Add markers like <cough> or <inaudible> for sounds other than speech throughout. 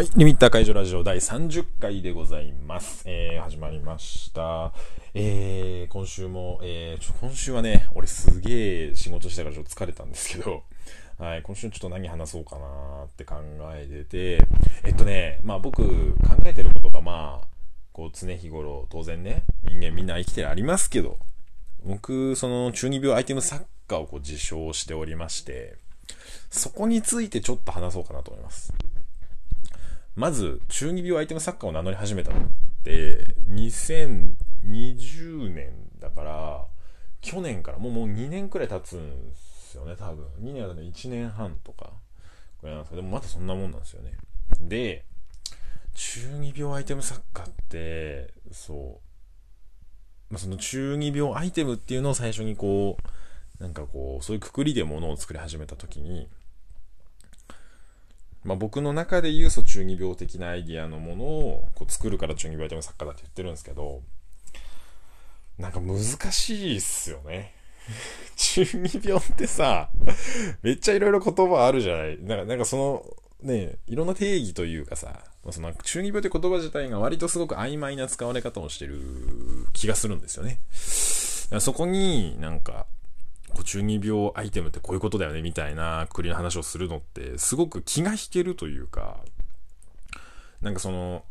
はい。リミッター解除ラジオ第30回でございます。えー、始まりました。えー、今週も、えー、ちょ、今週はね、俺すげえ仕事したからちょっと疲れたんですけど、<laughs> はい、今週ちょっと何話そうかなーって考えてて、えっとね、まあ僕考えてることがまあ、こう常日頃当然ね、人間みんな生きてありますけど、僕、その中二病アイテム作家をこう自称しておりまして、そこについてちょっと話そうかなと思います。まず、中二病アイテム作家を名乗り始めたのって、2020年だから、去年からもうもう2年くらい経つんですよね、多分。2年はね、1年半とか、これなんですけど、でもまだそんなもんなんですよね。で、中二病アイテム作家って、そう、まあ、その中二病アイテムっていうのを最初にこう、なんかこう、そういうくくりでものを作り始めた時に、まあ、僕の中で言うと中二病的なアイディアのものをこう作るから中二病アイテム作家だって言ってるんですけど、なんか難しいっすよね。<laughs> 中二病ってさ、めっちゃいろいろ言葉あるじゃないなんか、なんかその、ね、いろんな定義というかさ、その中二病って言葉自体が割とすごく曖昧な使われ方をしてる気がするんですよね。そこになんか、中二病アイテムってこういうことだよねみたいなくりの話をするのってすごく気が引けるというかなんかその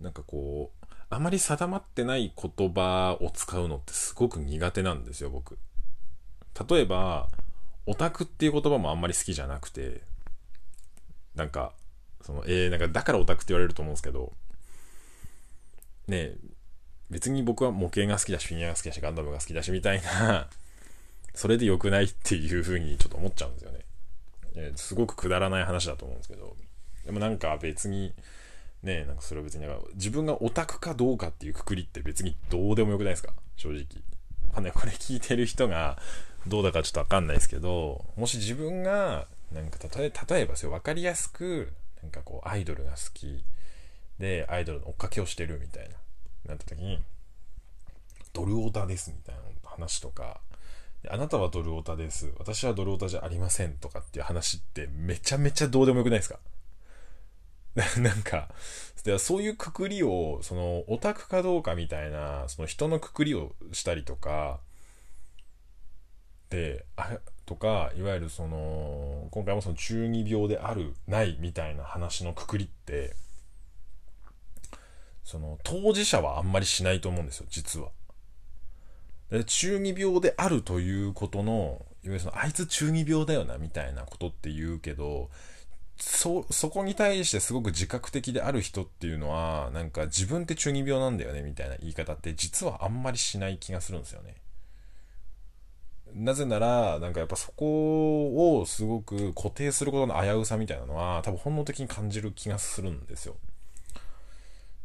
なんかこうあまり定まってない言葉を使うのってすごく苦手なんですよ僕。例えばオタクっていう言葉もあんまり好きじゃなくてなんかそのえー、なんかだからオタクって言われると思うんですけどね別に僕は模型が好きだし、フィギュアが好きだし、ガンダムが好きだし、みたいな <laughs> それで良くないっていう風にちょっと思っちゃうんですよね。すごくくだらない話だと思うんですけど、でもなんか別に、ねなんかそれは別になんか自分がオタクかどうかっていうくくりって別にどうでもよくないですか？正直。まあね、これ聞いてる人がどうだかちょっとわかんないですけど、もし自分が、なんか例え、例えばですよ、わかりやすく、なんかこう、アイドルが好きで、アイドルの追っかけをしてるみたいな。なった時に、ドルオタですみたいな話とか、あなたはドルオタです。私はドルオタじゃありませんとかっていう話ってめちゃめちゃどうでもよくないですか？<laughs> なんか、そういうくくりを、その、オタクかどうかみたいな、その人のくくりをしたりとか、で、あれとか、いわゆるその、今回もその中二病である、ないみたいな話のくくりって、その、当事者はあんまりしないと思うんですよ、実は。で中二病であるということの、いわゆるその、あいつ中二病だよな、みたいなことって言うけど、そ、そこに対してすごく自覚的である人っていうのは、なんか自分って中二病なんだよね、みたいな言い方って実はあんまりしない気がするんですよね。なぜなら、なんかやっぱそこをすごく固定することの危うさみたいなのは、多分本能的に感じる気がするんですよ。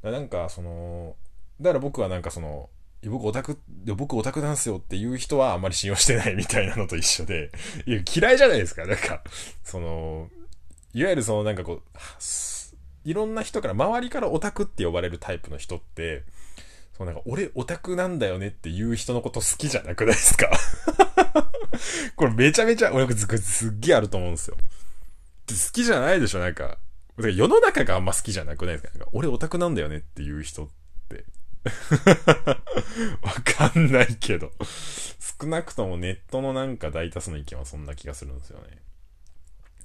なんか、その、だから僕はなんかその、僕オタク、僕オタクなんすよっていう人はあんまり信用してない <laughs> みたいなのと一緒で、いや、嫌いじゃないですか。なんか、その、いわゆるそのなんかこう、いろんな人から、周りからオタクって呼ばれるタイプの人って、そうなんか、俺オタクなんだよねっていう人のこと好きじゃなくないですか？<laughs> これめちゃめちゃ、俺すっげえあると思うんですよ。好きじゃないでしょ、なんか。世の中があんま好きじゃなくないですか？か俺オタクなんだよねっていう人って。<laughs> わかんないけど。少なくともネットのなんか大多数の意見はそんな気がするんですよね。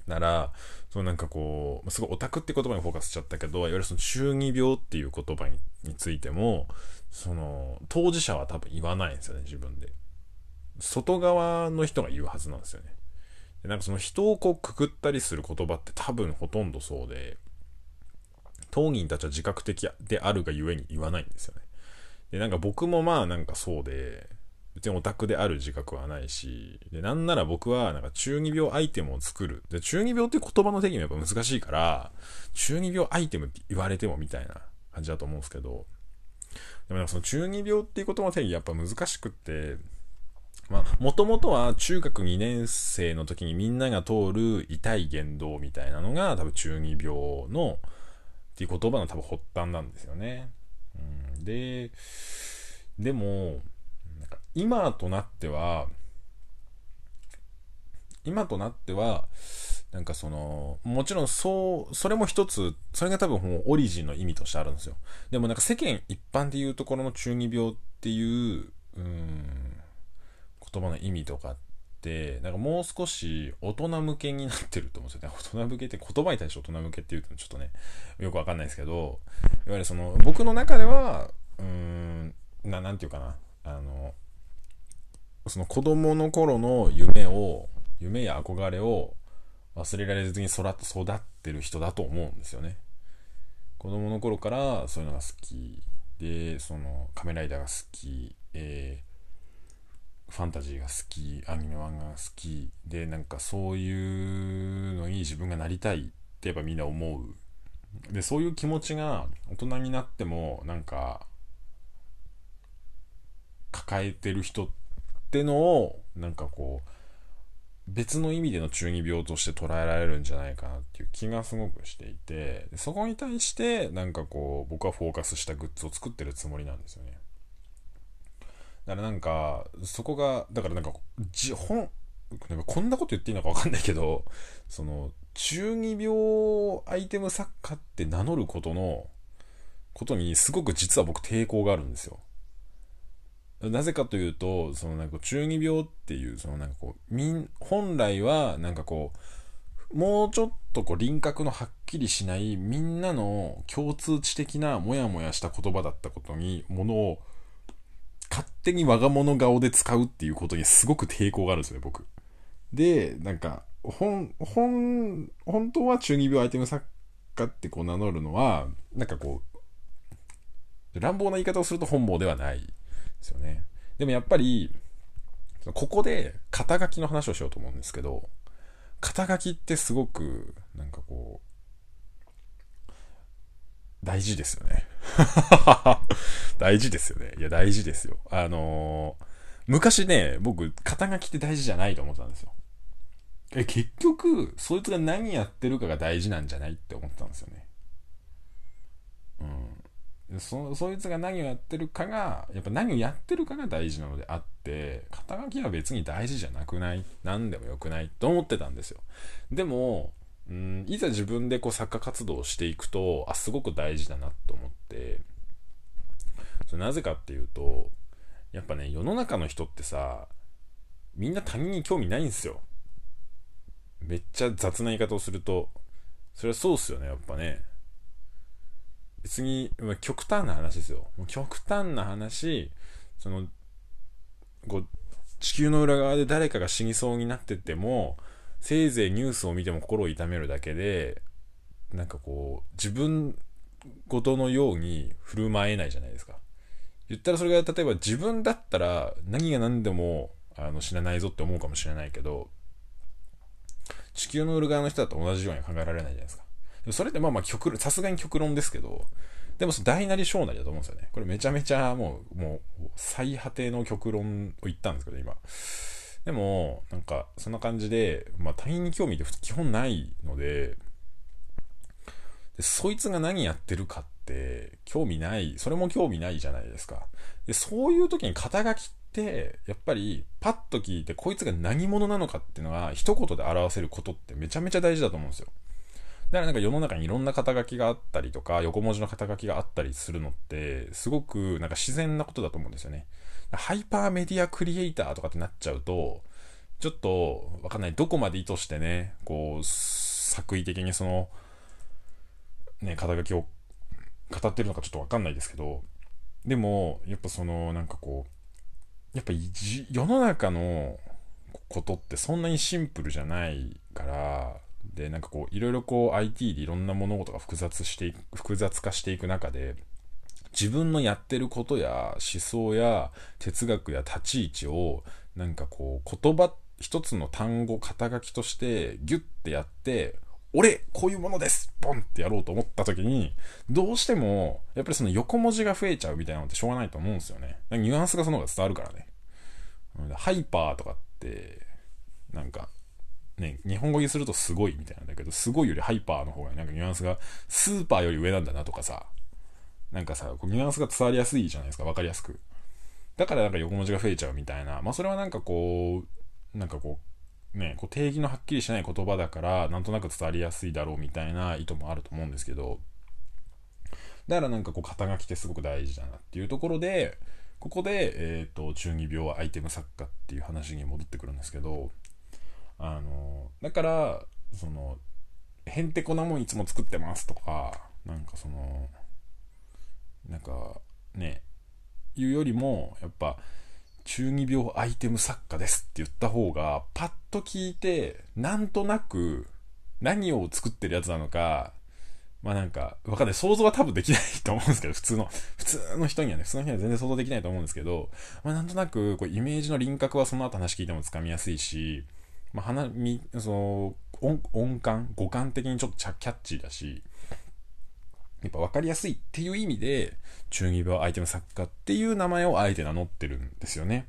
なら、そのなんかこう、すごいオタクって言葉にフォーカスしちゃったけど、いわゆるその中二病っていう言葉についても、その、当事者は多分言わないんですよね、自分で。外側の人が言うはずなんですよね。なんかその人をこうくくったりする言葉って多分ほとんどそうで、当人たちは自覚的であるがゆえに言わないんですよね。で、なんか僕もまあなんかそうで、別にオタクである自覚はないし、で、なんなら僕はなんか中二病アイテムを作る。で、中二病って言葉の定義もやっぱ難しいから、中二病アイテムって言われてもみたいな感じだと思うんですけど、でもなんかその中二病っていう言葉の定義やっぱ難しくって、もともとは中学2年生の時にみんなが通る痛い言動みたいなのが多分中二病のっていう言葉の多分発端なんですよね。うん、で、でも、なんか今となっては、今となっては、なんかその、もちろんそう、それも一つ、それが多分もうオリジンの意味としてあるんですよ。でもなんか世間一般でいうところの中二病っていう、うん、言葉の意味とかって、なんかもう少し大人向けになってると思うんですよね。大人向けって言葉に対して大人向けっていうとちょっとね、よくわかんないですけど、いわゆるその、僕の中では、うん、な、なんていうかな、あの、その子供の頃の夢を、夢や憧れを忘れられずに育ってる人だと思うんですよね。子供の頃からそういうのが好きで、その仮面ライダーが好き、えー、ファンタジーが好き、アニメ漫画が好きで、なんかそういうのに自分がなりたいってやっぱみんな思う。で、そういう気持ちが大人になってもなんか抱えてる人ってのをなんかこう別の意味での中二病として捉えられるんじゃないかなっていう気がすごくしていてそこに対してなんかこう僕はフォーカスしたグッズを作ってるつもりなんですよねだからなんかそこがだからなんかじ本なんかこんなこと言っていいのか分かんないけどその中二病アイテム作家って名乗ることのことにすごく実は僕抵抗があるんですよ。なぜかというと、そのなんか中二病っていう、そのなんかこう、みん、本来はなんかこう、もうちょっとこう輪郭のはっきりしないみんなの共通知的なモヤモヤした言葉だったことに、ものを勝手に我が物顔で使うっていうことにすごく抵抗があるんですよね、僕。で、なんか、本、本、本当は中二病アイテム作家ってこう名乗るのは、なんかこう、乱暴な言い方をすると本望ではないですよね。でもやっぱり、ここで肩書きの話をしようと思うんですけど、肩書きってすごく、なんかこう、大事ですよね。<laughs> 大事ですよね。いや、大事ですよ。あのー、昔ね、僕、肩書きって大事じゃないと思ってたんですよ。え、結局、そいつが何やってるかが大事なんじゃないって思ってたんですよね。うん。そそいつが何をやってるかがやっぱ何をやってるかが大事なのであって肩書きは別に大事じゃなくない？何でもよくないと思ってたんですよでもうんいざ自分でこう作家活動をしていくとあすごく大事だなと思それなぜかっていうとやっぱね世の中の人ってさみんな他人に興味ないんですよめっちゃ雑な言い方をするとそれはそうっすよねやっぱね別に、極端な話ですよ。極端な話、その、こう、地球の裏側で誰かが死にそうになってても、せいぜいニュースを見ても心を痛めるだけで、なんかこう、自分ごとのように振る舞えないじゃないですか。言ったらそれが例えば自分だったら何が何でもあの死なないぞって思うかもしれないけど、地球の裏側の人だと同じように考えられないじゃないですか。それってまあまあ極論、さすがに極論ですけど、でもその大なり小なりだと思うんですよね。これめちゃめちゃもう、もう、最果ての極論を言ったんですけど、今。でも、なんか、そんな感じで、まあ他人に興味って基本ないので、でそいつが何やってるかって興味ない、それも興味ないじゃないですか。で、そういう時に肩書きって、やっぱりパッと聞いてこいつが何者なのかっていうのは一言で表せることってめちゃめちゃ大事だと思うんですよ。だからなんか世の中にいろんな肩書きがあったりとか、横文字の肩書きがあったりするのって、すごくなんか自然なことだと思うんですよね。ハイパーメディアクリエイターとかってなっちゃうと、ちょっとわかんない。どこまで意図してね、こう、作為的にその、ね、肩書きを語ってるのかちょっとわかんないですけど、でも、やっぱその、なんかこう、やっぱ世の中のことってそんなにシンプルじゃないから、で、なんかこう、いろいろこう IT でいろんな物事が複雑して、複雑化していく中で、自分のやってることや思想や哲学や立ち位置を、なんかこう、言葉、一つの単語、肩書きとしてギュッてやって、俺、こういうものですボンってやろうと思った時に、どうしても、やっぱりその横文字が増えちゃうみたいなのってしょうがないと思うんですよね。ニュアンスがその方が伝わるからね。ハイパーとかって、なんか、ね、日本語にするとすごいみたいなんだけど、すごいよりハイパーの方がなんかニュアンスがスーパーより上なんだなとかさ、なんかさ、こうニュアンスが伝わりやすいじゃないですか、わかりやすく。だからなんか横文字が増えちゃうみたいな、まあそれはなんかこう、なんかこう、ね、こう定義のはっきりしない言葉だから、なんとなく伝わりやすいだろうみたいな意図もあると思うんですけど、だからなんかこう肩書きってすごく大事だなっていうところで、ここで、えっ、ー、と、中二病アイテム作家っていう話に戻ってくるんですけど、あの、だから、その、へんてこなもんいつも作ってますとか、なんかその、なんか、ね、いうよりも、やっぱ、中二病アイテム作家ですって言った方が、パッと聞いて、なんとなく、何を作ってるやつなのか、まあなんか、わかんない。想像は多分できないと思うんですけど、普通の、普通の人にはね、普通の人には全然想像できないと思うんですけど、まあなんとなく、こう、イメージの輪郭はその後話聞いてもつかみやすいし、まあ花、み、その、音、音感、五感的にちょっとキャッチーだし、やっぱ分かりやすいっていう意味で、中二病アイテム作家っていう名前をあえて名乗ってるんですよね。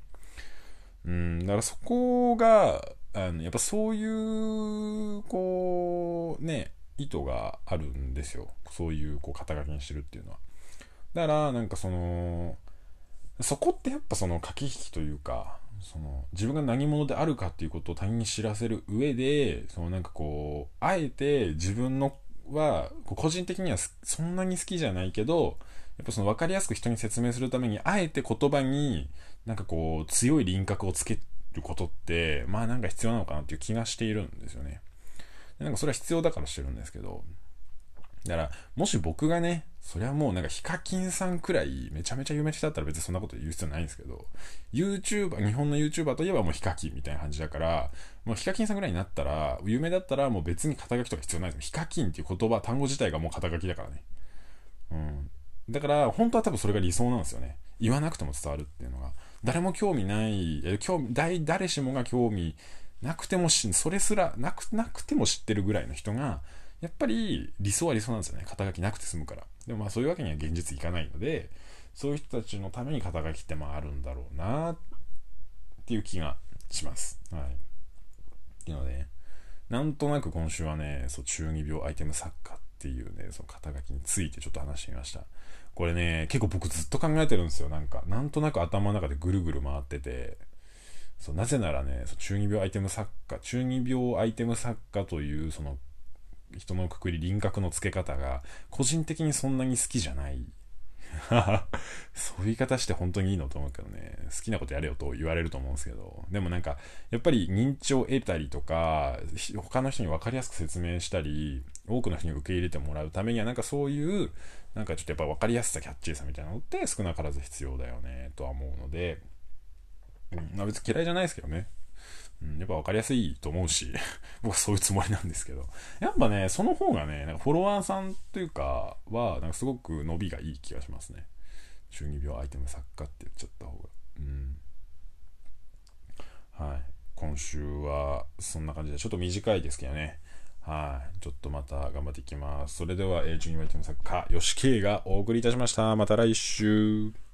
うん、だからそこが、あの、やっぱそういう、こう、ね、意図があるんですよ。そういう、こう、肩書きにしてるっていうのは。だから、なんかその、そこってやっぱその駆け引きというか、その自分が何者であるかっていうことを他人に知らせる上で、そのなんかこう、あえて自分のは、個人的にはそんなに好きじゃないけど、やっぱその分かりやすく人に説明するために、あえて言葉になんかこう、強い輪郭をつけることって、まあなんか必要なのかなっていう気がしているんですよね。なんかそれは必要だからしてるんですけど、だから、もし僕がね、それはもうなんかヒカキンさんくらいめちゃめちゃ有名人だったら別にそんなこと言う必要ないんですけど、YouTuber、日本の YouTuber といえばもうヒカキンみたいな感じだから、もうヒカキンさんくらいになったら、有名だったらもう別に肩書きとか必要ないです。ヒカキンっていう言葉、単語自体がもう肩書きだからね。うん。だから、本当は多分それが理想なんですよね。言わなくても伝わるっていうのが。誰も興味ない、興味、誰しもが興味なくてもし、それすらなく、なくても知ってるぐらいの人が、やっぱり理想は理想なんですよね。肩書きなくて済むから。でもまあそういうわけには現実いかないので、そういう人たちのために肩書きってまああるんだろうなっていう気がします。はい。っていうので、なんとなく今週はね、そう中二病アイテム作家っていうね、その肩書きについてちょっと話してみました。これね、結構僕ずっと考えてるんですよ。なんか、なんとなく頭の中でぐるぐる回ってて、そうなぜならね、中二病アイテム作家、中二病アイテム作家というその人のくくり輪郭の付け方が個人的にそんなに好きじゃない。<laughs> そういう言い方して本当にいいのと思うけどね。好きなことやれよと言われると思うんですけど。でもなんかやっぱり認知を得たりとか他の人に分かりやすく説明したり多くの人に受け入れてもらうためにはなんかそういうなんかちょっとやっぱ分かりやすさキャッチーさみたいなのって少なからず必要だよねとは思うので、うん、ま別に嫌いじゃないですけどね。うん、やっぱ分かりやすいと思うし、<laughs> 僕はそういうつもりなんですけど。やっぱね、その方がね、なんかフォロワーさんというかは、なんかすごく伸びがいい気がしますね。中二病アイテム作家って言っちゃった方が。うん。はい。今週はそんな感じで、ちょっと短いですけどね。はい。ちょっとまた頑張っていきます。それでは、え、中二病アイテム作家、吉慶がお送りいたしました。また来週。